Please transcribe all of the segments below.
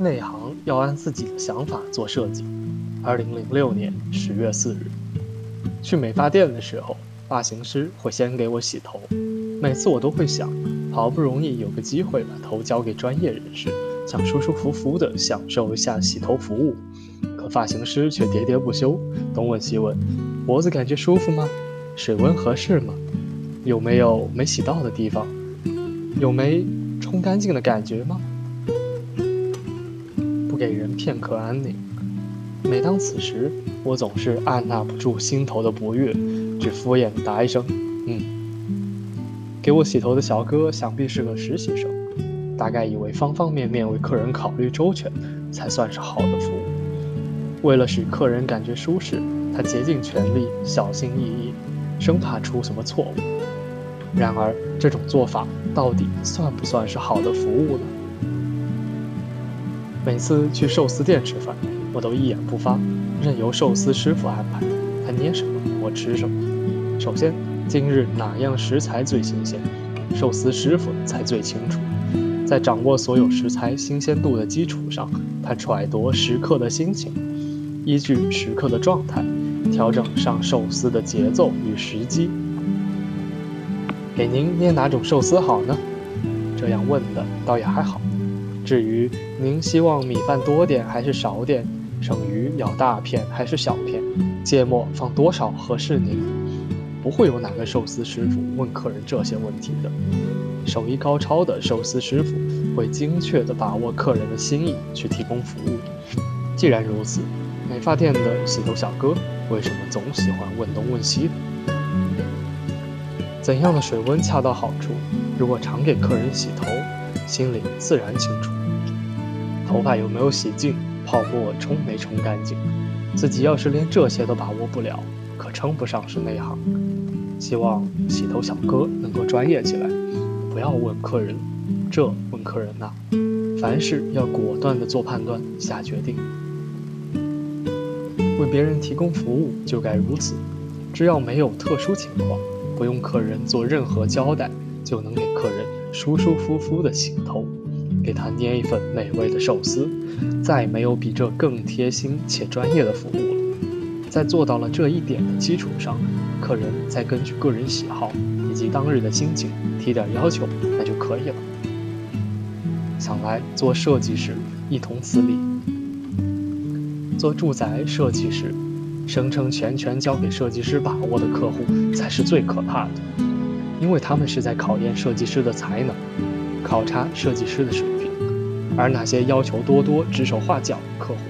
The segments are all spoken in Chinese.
内行要按自己的想法做设计。二零零六年十月四日，去美发店的时候，发型师会先给我洗头。每次我都会想，好不容易有个机会把头交给专业人士，想舒舒服服地享受一下洗头服务，可发型师却喋喋不休，东问西问：脖子感觉舒服吗？水温合适吗？有没有没洗到的地方？有没冲干净的感觉吗？给人片刻安宁。每当此时，我总是按捺不住心头的不悦，只敷衍答一声“嗯”。给我洗头的小哥想必是个实习生，大概以为方方面面为客人考虑周全，才算是好的服务。为了使客人感觉舒适，他竭尽全力，小心翼翼，生怕出什么错误。然而，这种做法到底算不算是好的服务呢？每次去寿司店吃饭，我都一言不发，任由寿司师傅安排，他捏什么我吃什么。首先，今日哪样食材最新鲜，寿司师傅才最清楚。在掌握所有食材新鲜度的基础上，他揣度食客的心情，依据食客的状态，调整上寿司的节奏与时机。给您捏哪种寿司好呢？这样问的倒也还好。至于您希望米饭多点还是少点，生鱼要大片还是小片，芥末放多少合适您？不会有哪个寿司师傅问客人这些问题的。手艺高超的寿司师傅会精确地把握客人的心意去提供服务。既然如此，美发店的洗头小哥为什么总喜欢问东问西的？怎样的水温恰到好处？如果常给客人洗头，心里自然清楚。头发有没有洗净？泡沫冲没冲干净？自己要是连这些都把握不了，可称不上是内行。希望洗头小哥能够专业起来，不要问客人这问客人那，凡事要果断地做判断下决定。为别人提供服务就该如此，只要没有特殊情况，不用客人做任何交代，就能给客人舒舒服服地洗头。给他捏一份美味的寿司，再没有比这更贴心且专业的服务了。在做到了这一点的基础上，客人再根据个人喜好以及当日的心情提点要求，那就可以了。想来做设计时一同此理。做住宅设计时，声称全权交给设计师把握的客户才是最可怕的，因为他们是在考验设计师的才能，考察设计师的水平。而那些要求多多、指手画脚的客户，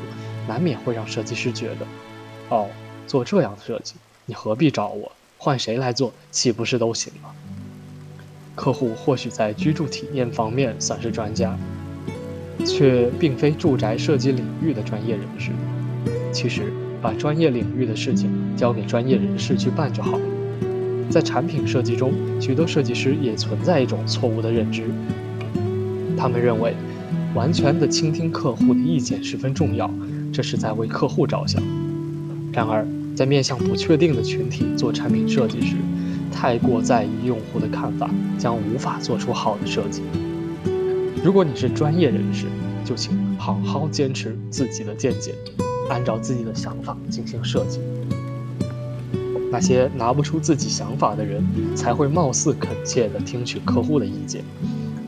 难免会让设计师觉得，哦，做这样的设计，你何必找我？换谁来做，岂不是都行了？客户或许在居住体验方面算是专家，却并非住宅设计领域的专业人士。其实，把专业领域的事情交给专业人士去办就好了。在产品设计中，许多设计师也存在一种错误的认知，他们认为。完全的倾听客户的意见十分重要，这是在为客户着想。然而，在面向不确定的群体做产品设计时，太过在意用户的看法，将无法做出好的设计。如果你是专业人士，就请好好坚持自己的见解，按照自己的想法进行设计。那些拿不出自己想法的人，才会貌似恳切地听取客户的意见。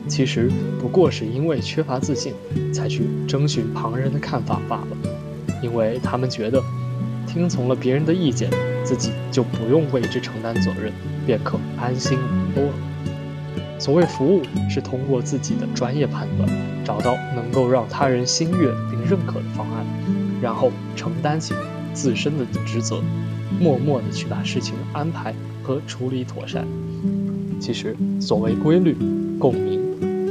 其实不过是因为缺乏自信，才去征询旁人的看法罢了。因为他们觉得，听从了别人的意见，自己就不用为之承担责任，便可安心无忧了。所谓服务，是通过自己的专业判断，找到能够让他人心悦并认可的方案，然后承担起自身的职责，默默地去把事情安排和处理妥善。其实，所谓规律、共鸣。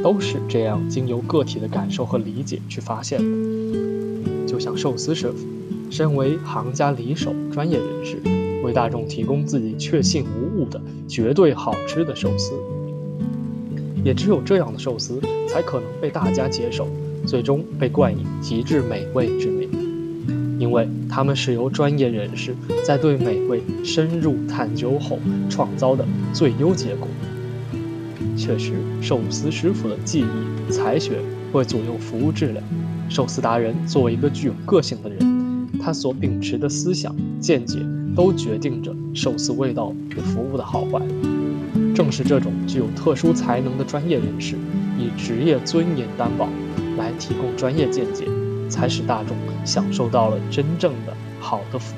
都是这样经由个体的感受和理解去发现的。就像寿司师傅，身为行家里手、专业人士，为大众提供自己确信无误的绝对好吃的寿司。也只有这样的寿司，才可能被大家接受，最终被冠以极致美味之名。因为他们是由专业人士在对美味深入探究后创造的最优结果。确实，寿司师傅的技艺才学会左右服务质量。寿司达人作为一个具有个性的人，他所秉持的思想见解都决定着寿司味道与服务的好坏。正是这种具有特殊才能的专业人士，以职业尊严担保来提供专业见解，才使大众享受到了真正的好的服